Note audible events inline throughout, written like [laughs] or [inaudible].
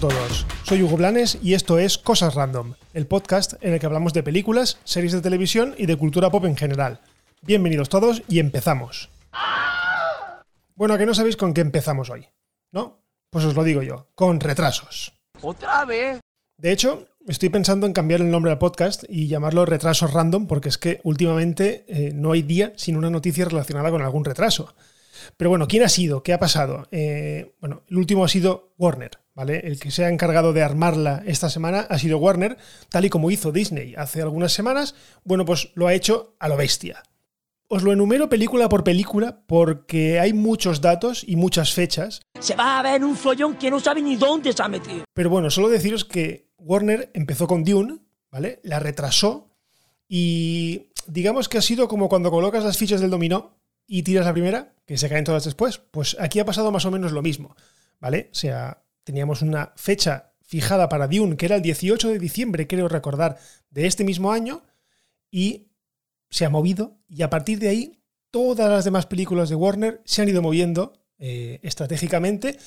todos, soy Hugo Blanes y esto es Cosas Random, el podcast en el que hablamos de películas, series de televisión y de cultura pop en general. Bienvenidos todos y empezamos. Bueno, que no sabéis con qué empezamos hoy, ¿no? Pues os lo digo yo, con retrasos. ¿Otra vez? De hecho, estoy pensando en cambiar el nombre al podcast y llamarlo Retrasos Random porque es que últimamente eh, no hay día sin una noticia relacionada con algún retraso. Pero bueno, ¿quién ha sido? ¿Qué ha pasado? Eh, bueno, el último ha sido Warner, ¿vale? El que se ha encargado de armarla esta semana ha sido Warner, tal y como hizo Disney hace algunas semanas. Bueno, pues lo ha hecho a lo bestia. Os lo enumero película por película porque hay muchos datos y muchas fechas. Se va a ver un follón que no sabe ni dónde se ha metido. Pero bueno, solo deciros que Warner empezó con Dune, ¿vale? La retrasó y digamos que ha sido como cuando colocas las fichas del dominó y tiras la primera, que se caen todas después. Pues aquí ha pasado más o menos lo mismo, ¿vale? O sea, teníamos una fecha fijada para Dune, que era el 18 de diciembre, creo recordar, de este mismo año, y se ha movido, y a partir de ahí todas las demás películas de Warner se han ido moviendo eh, estratégicamente,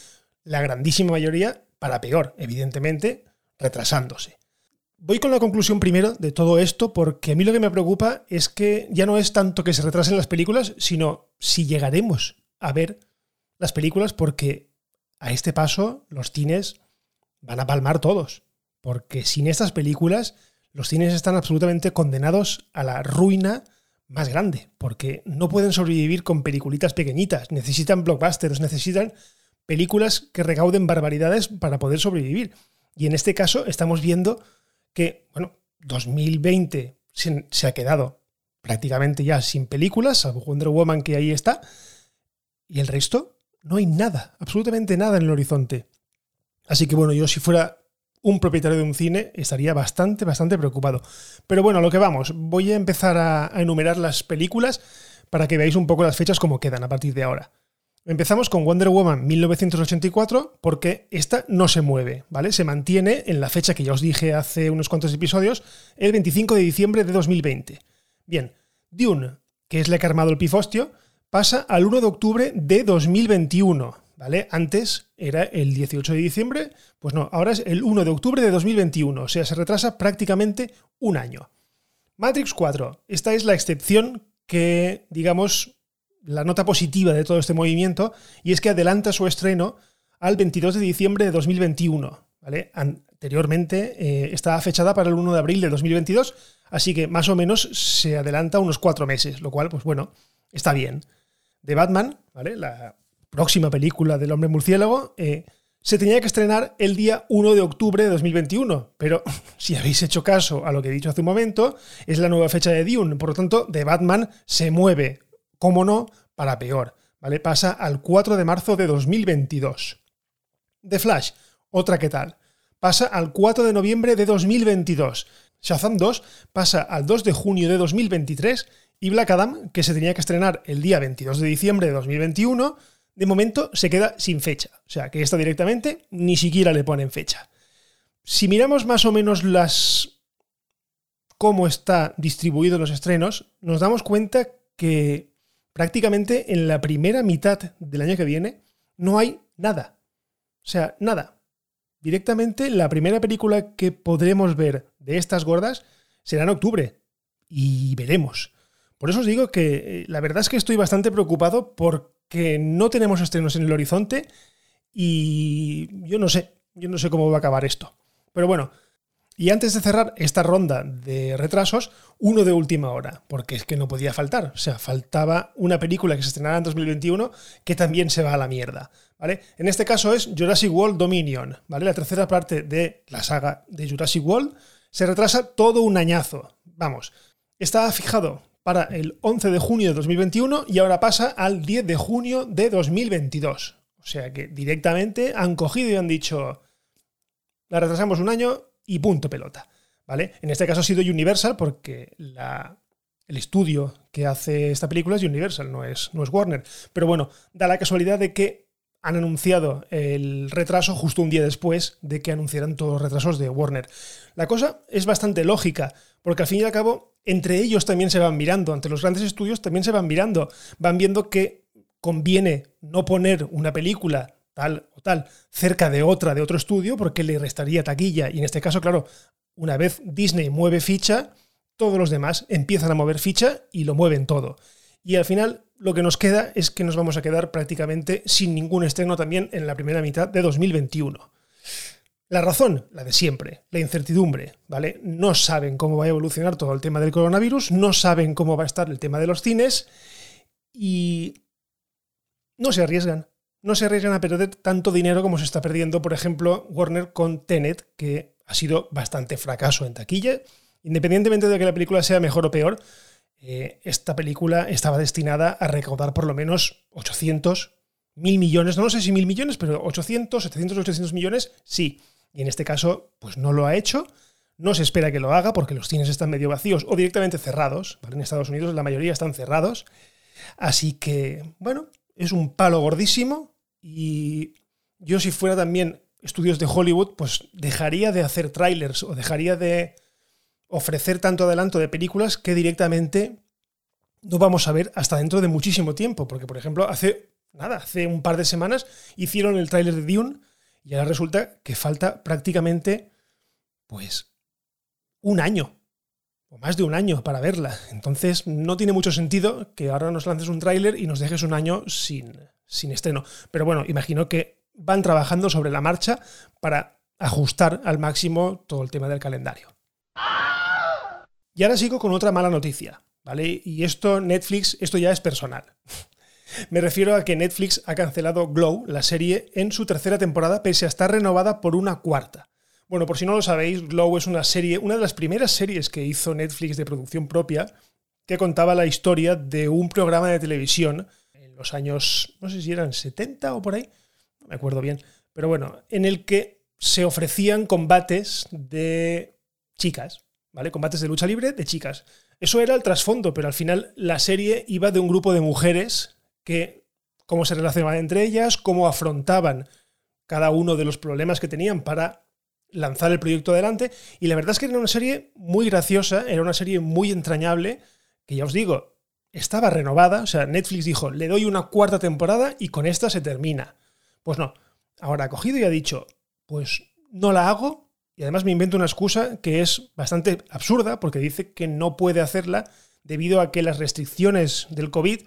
la grandísima mayoría para peor, evidentemente, retrasándose. Voy con la conclusión primero de todo esto porque a mí lo que me preocupa es que ya no es tanto que se retrasen las películas, sino si llegaremos a ver las películas porque a este paso los cines van a palmar todos. Porque sin estas películas los cines están absolutamente condenados a la ruina más grande, porque no pueden sobrevivir con peliculitas pequeñitas, necesitan blockbusters, necesitan películas que recauden barbaridades para poder sobrevivir. Y en este caso estamos viendo que, bueno, 2020 se, ha quedado prácticamente ya sin películas, salvo Wonder Woman que ahí está, y el resto no hay nada, absolutamente nada en el horizonte. Así que bueno, yo si fuera un propietario de un cine estaría bastante, bastante preocupado. Pero bueno, a lo que vamos, voy a empezar a enumerar las películas para que veáis un poco las fechas como quedan a partir de ahora. Empezamos con Wonder Woman 1984 porque esta no se mueve, ¿vale? Se mantiene en la fecha que ya os dije hace unos cuantos episodios, el 25 de diciembre de 2020. Bien, Dune, que es la que ha armado el pifostio, pasa al 1 de octubre de 2021, ¿vale? Antes era el 18 de diciembre, pues no, ahora es el 1 de octubre de 2021, o sea, se retrasa prácticamente un año. Matrix 4, esta es la excepción que, digamos, la nota positiva de todo este movimiento, y es que adelanta su estreno al 22 de diciembre de 2021. ¿vale? Anteriormente eh, estaba fechada para el 1 de abril de 2022, así que más o menos se adelanta unos cuatro meses, lo cual, pues bueno, está bien. De Batman, ¿vale? la próxima película del hombre murciélago, eh, se tenía que estrenar el día 1 de octubre de 2021, pero [laughs] si habéis hecho caso a lo que he dicho hace un momento, es la nueva fecha de Dune, por lo tanto, The Batman se mueve cómo no, para peor, ¿vale? Pasa al 4 de marzo de 2022. The Flash, otra que tal, pasa al 4 de noviembre de 2022. Shazam 2 pasa al 2 de junio de 2023 y Black Adam, que se tenía que estrenar el día 22 de diciembre de 2021, de momento se queda sin fecha. O sea, que esta directamente ni siquiera le ponen fecha. Si miramos más o menos las cómo está distribuido los estrenos, nos damos cuenta que prácticamente en la primera mitad del año que viene no hay nada. O sea, nada. Directamente la primera película que podremos ver de estas gordas será en octubre. Y veremos. Por eso os digo que eh, la verdad es que estoy bastante preocupado porque no tenemos estrenos en el horizonte y yo no sé, yo no sé cómo va a acabar esto. Pero bueno, y antes de cerrar esta ronda de retrasos, uno de última hora, porque es que no podía faltar. O sea, faltaba una película que se estrenara en 2021 que también se va a la mierda. ¿vale? En este caso es Jurassic World Dominion, ¿vale? La tercera parte de la saga de Jurassic World se retrasa todo un añazo. Vamos, estaba fijado para el 11 de junio de 2021 y ahora pasa al 10 de junio de 2022. O sea que directamente han cogido y han dicho, la retrasamos un año y punto pelota. ¿Vale? En este caso ha sido Universal porque el estudio que hace esta película es Universal, no es, no es Warner. Pero bueno, da la casualidad de que han anunciado el retraso justo un día después de que anunciaran todos los retrasos de Warner. La cosa es bastante lógica, porque al fin y al cabo, entre ellos también se van mirando, entre los grandes estudios también se van mirando, van viendo que conviene no poner una película tal o tal, cerca de otra, de otro estudio, porque le restaría taquilla. Y en este caso, claro, una vez Disney mueve ficha, todos los demás empiezan a mover ficha y lo mueven todo. Y al final lo que nos queda es que nos vamos a quedar prácticamente sin ningún estreno también en la primera mitad de 2021. La razón, la de siempre, la incertidumbre, ¿vale? No saben cómo va a evolucionar todo el tema del coronavirus, no saben cómo va a estar el tema de los cines y no se arriesgan. No se arriesgan a perder tanto dinero como se está perdiendo, por ejemplo, Warner con Tenet, que ha sido bastante fracaso en taquilla. Independientemente de que la película sea mejor o peor, eh, esta película estaba destinada a recaudar por lo menos 800, mil millones, no sé si mil millones, pero 800, 700, 800 millones, sí. Y en este caso, pues no lo ha hecho. No se espera que lo haga porque los cines están medio vacíos o directamente cerrados. En Estados Unidos la mayoría están cerrados. Así que, bueno, es un palo gordísimo y yo si fuera también estudios de Hollywood, pues dejaría de hacer trailers o dejaría de ofrecer tanto adelanto de películas que directamente no vamos a ver hasta dentro de muchísimo tiempo. Porque, por ejemplo, hace nada, hace un par de semanas hicieron el tráiler de Dune y ahora resulta que falta prácticamente, pues, un año, o más de un año para verla. Entonces no tiene mucho sentido que ahora nos lances un tráiler y nos dejes un año sin, sin estreno. Pero bueno, imagino que van trabajando sobre la marcha para ajustar al máximo todo el tema del calendario. Y ahora sigo con otra mala noticia, ¿vale? Y esto Netflix, esto ya es personal. [laughs] Me refiero a que Netflix ha cancelado Glow, la serie, en su tercera temporada, pese a estar renovada por una cuarta. Bueno, por si no lo sabéis, Glow es una serie, una de las primeras series que hizo Netflix de producción propia, que contaba la historia de un programa de televisión en los años, no sé si eran 70 o por ahí, no me acuerdo bien, pero bueno, en el que se ofrecían combates de chicas, ¿vale? Combates de lucha libre de chicas. Eso era el trasfondo, pero al final la serie iba de un grupo de mujeres que cómo se relacionaban entre ellas, cómo afrontaban cada uno de los problemas que tenían para lanzar el proyecto adelante. Y la verdad es que era una serie muy graciosa, era una serie muy entrañable, que ya os digo, estaba renovada. O sea, Netflix dijo, le doy una cuarta temporada y con esta se termina. Pues no, ahora ha cogido y ha dicho, pues no la hago. Y además me invento una excusa que es bastante absurda porque dice que no puede hacerla debido a que las restricciones del COVID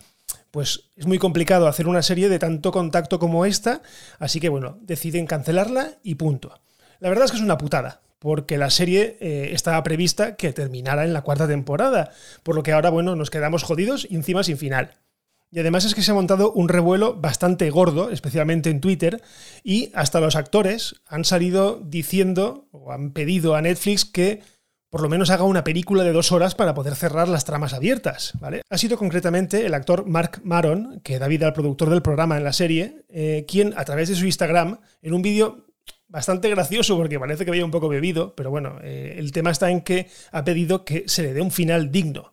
pues es muy complicado hacer una serie de tanto contacto como esta, así que bueno, deciden cancelarla y punto. La verdad es que es una putada, porque la serie eh, estaba prevista que terminara en la cuarta temporada, por lo que ahora, bueno, nos quedamos jodidos y encima sin final. Y además es que se ha montado un revuelo bastante gordo, especialmente en Twitter, y hasta los actores han salido diciendo o han pedido a Netflix que por lo menos haga una película de dos horas para poder cerrar las tramas abiertas. ¿vale? Ha sido concretamente el actor Mark Maron, que da vida al productor del programa en la serie, eh, quien a través de su Instagram, en un vídeo bastante gracioso porque parece que había un poco bebido, pero bueno, eh, el tema está en que ha pedido que se le dé un final digno.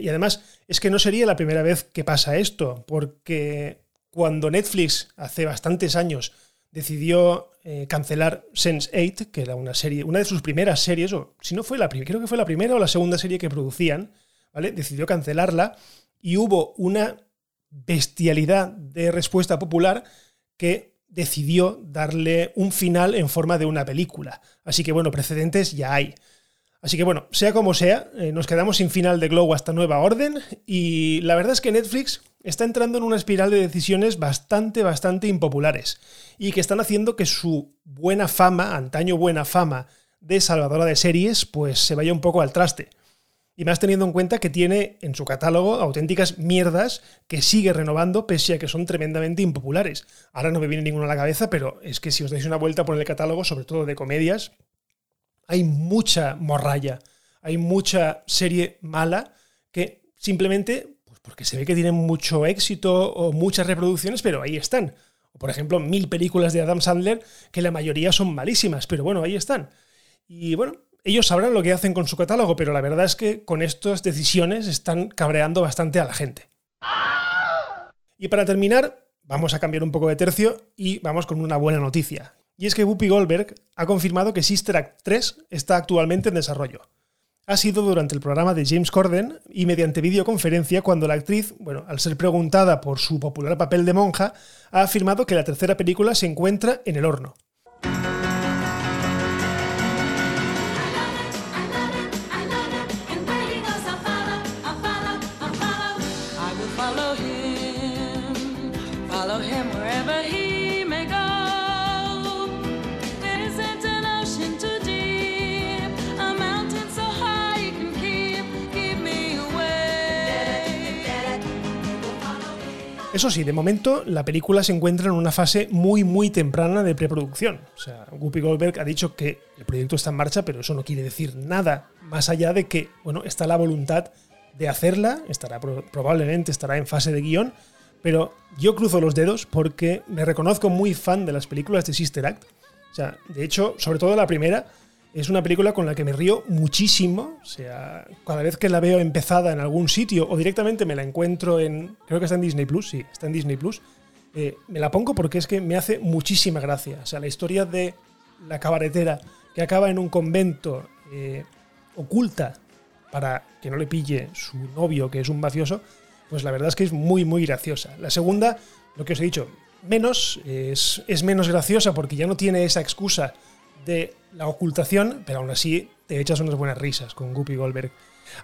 Y además es que no sería la primera vez que pasa esto, porque cuando Netflix hace bastantes años decidió eh, cancelar Sense8, que era una serie, una de sus primeras series, o si no fue la primera, creo que fue la primera o la segunda serie que producían, ¿vale? Decidió cancelarla y hubo una bestialidad de respuesta popular que decidió darle un final en forma de una película. Así que bueno, precedentes ya hay. Así que bueno, sea como sea, eh, nos quedamos sin final de Glow hasta nueva orden y la verdad es que Netflix está entrando en una espiral de decisiones bastante, bastante impopulares y que están haciendo que su buena fama, antaño buena fama de salvadora de series, pues se vaya un poco al traste. Y más teniendo en cuenta que tiene en su catálogo auténticas mierdas que sigue renovando pese a que son tremendamente impopulares. Ahora no me viene ninguna a la cabeza, pero es que si os dais una vuelta por el catálogo, sobre todo de comedias, hay mucha morralla, hay mucha serie mala que simplemente, pues porque se ve que tienen mucho éxito o muchas reproducciones, pero ahí están. O por ejemplo, mil películas de Adam Sandler que la mayoría son malísimas, pero bueno, ahí están. Y bueno, ellos sabrán lo que hacen con su catálogo, pero la verdad es que con estas decisiones están cabreando bastante a la gente. Y para terminar, vamos a cambiar un poco de tercio y vamos con una buena noticia. Y es que Whoopi Goldberg ha confirmado que Sister Act 3 está actualmente en desarrollo. ha sido durante el programa de James Corden y mediante videoconferencia cuando la actriz, bueno, al ser preguntada por su popular papel de monja, ha afirmado que la tercera película se encuentra en el horno. Eso sí, de momento la película se encuentra en una fase muy, muy temprana de preproducción. O sea, Guppy Goldberg ha dicho que el proyecto está en marcha, pero eso no quiere decir nada más allá de que, bueno, está la voluntad de hacerla, estará probablemente estará en fase de guion, pero yo cruzo los dedos porque me reconozco muy fan de las películas de Sister Act. O sea, de hecho, sobre todo la primera, es una película con la que me río muchísimo. O sea, cada vez que la veo empezada en algún sitio o directamente me la encuentro en. Creo que está en Disney Plus, sí, está en Disney Plus. Eh, me la pongo porque es que me hace muchísima gracia. O sea, la historia de la cabaretera que acaba en un convento eh, oculta para que no le pille su novio, que es un mafioso, pues la verdad es que es muy, muy graciosa. La segunda, lo que os he dicho, menos, es, es menos graciosa porque ya no tiene esa excusa de la ocultación, pero aún así te echas unas buenas risas con Guppy Goldberg.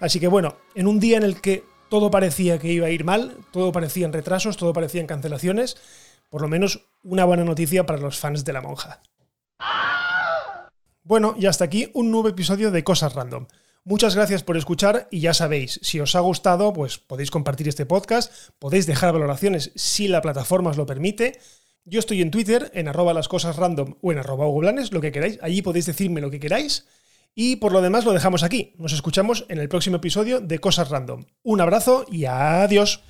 Así que bueno, en un día en el que todo parecía que iba a ir mal, todo parecía en retrasos, todo parecía en cancelaciones, por lo menos una buena noticia para los fans de la monja. Bueno, y hasta aquí un nuevo episodio de Cosas Random. Muchas gracias por escuchar y ya sabéis, si os ha gustado, pues podéis compartir este podcast, podéis dejar valoraciones si la plataforma os lo permite yo estoy en Twitter, en arroba las cosas random o en arroba lo que queráis. Allí podéis decirme lo que queráis. Y por lo demás lo dejamos aquí. Nos escuchamos en el próximo episodio de Cosas Random. Un abrazo y adiós.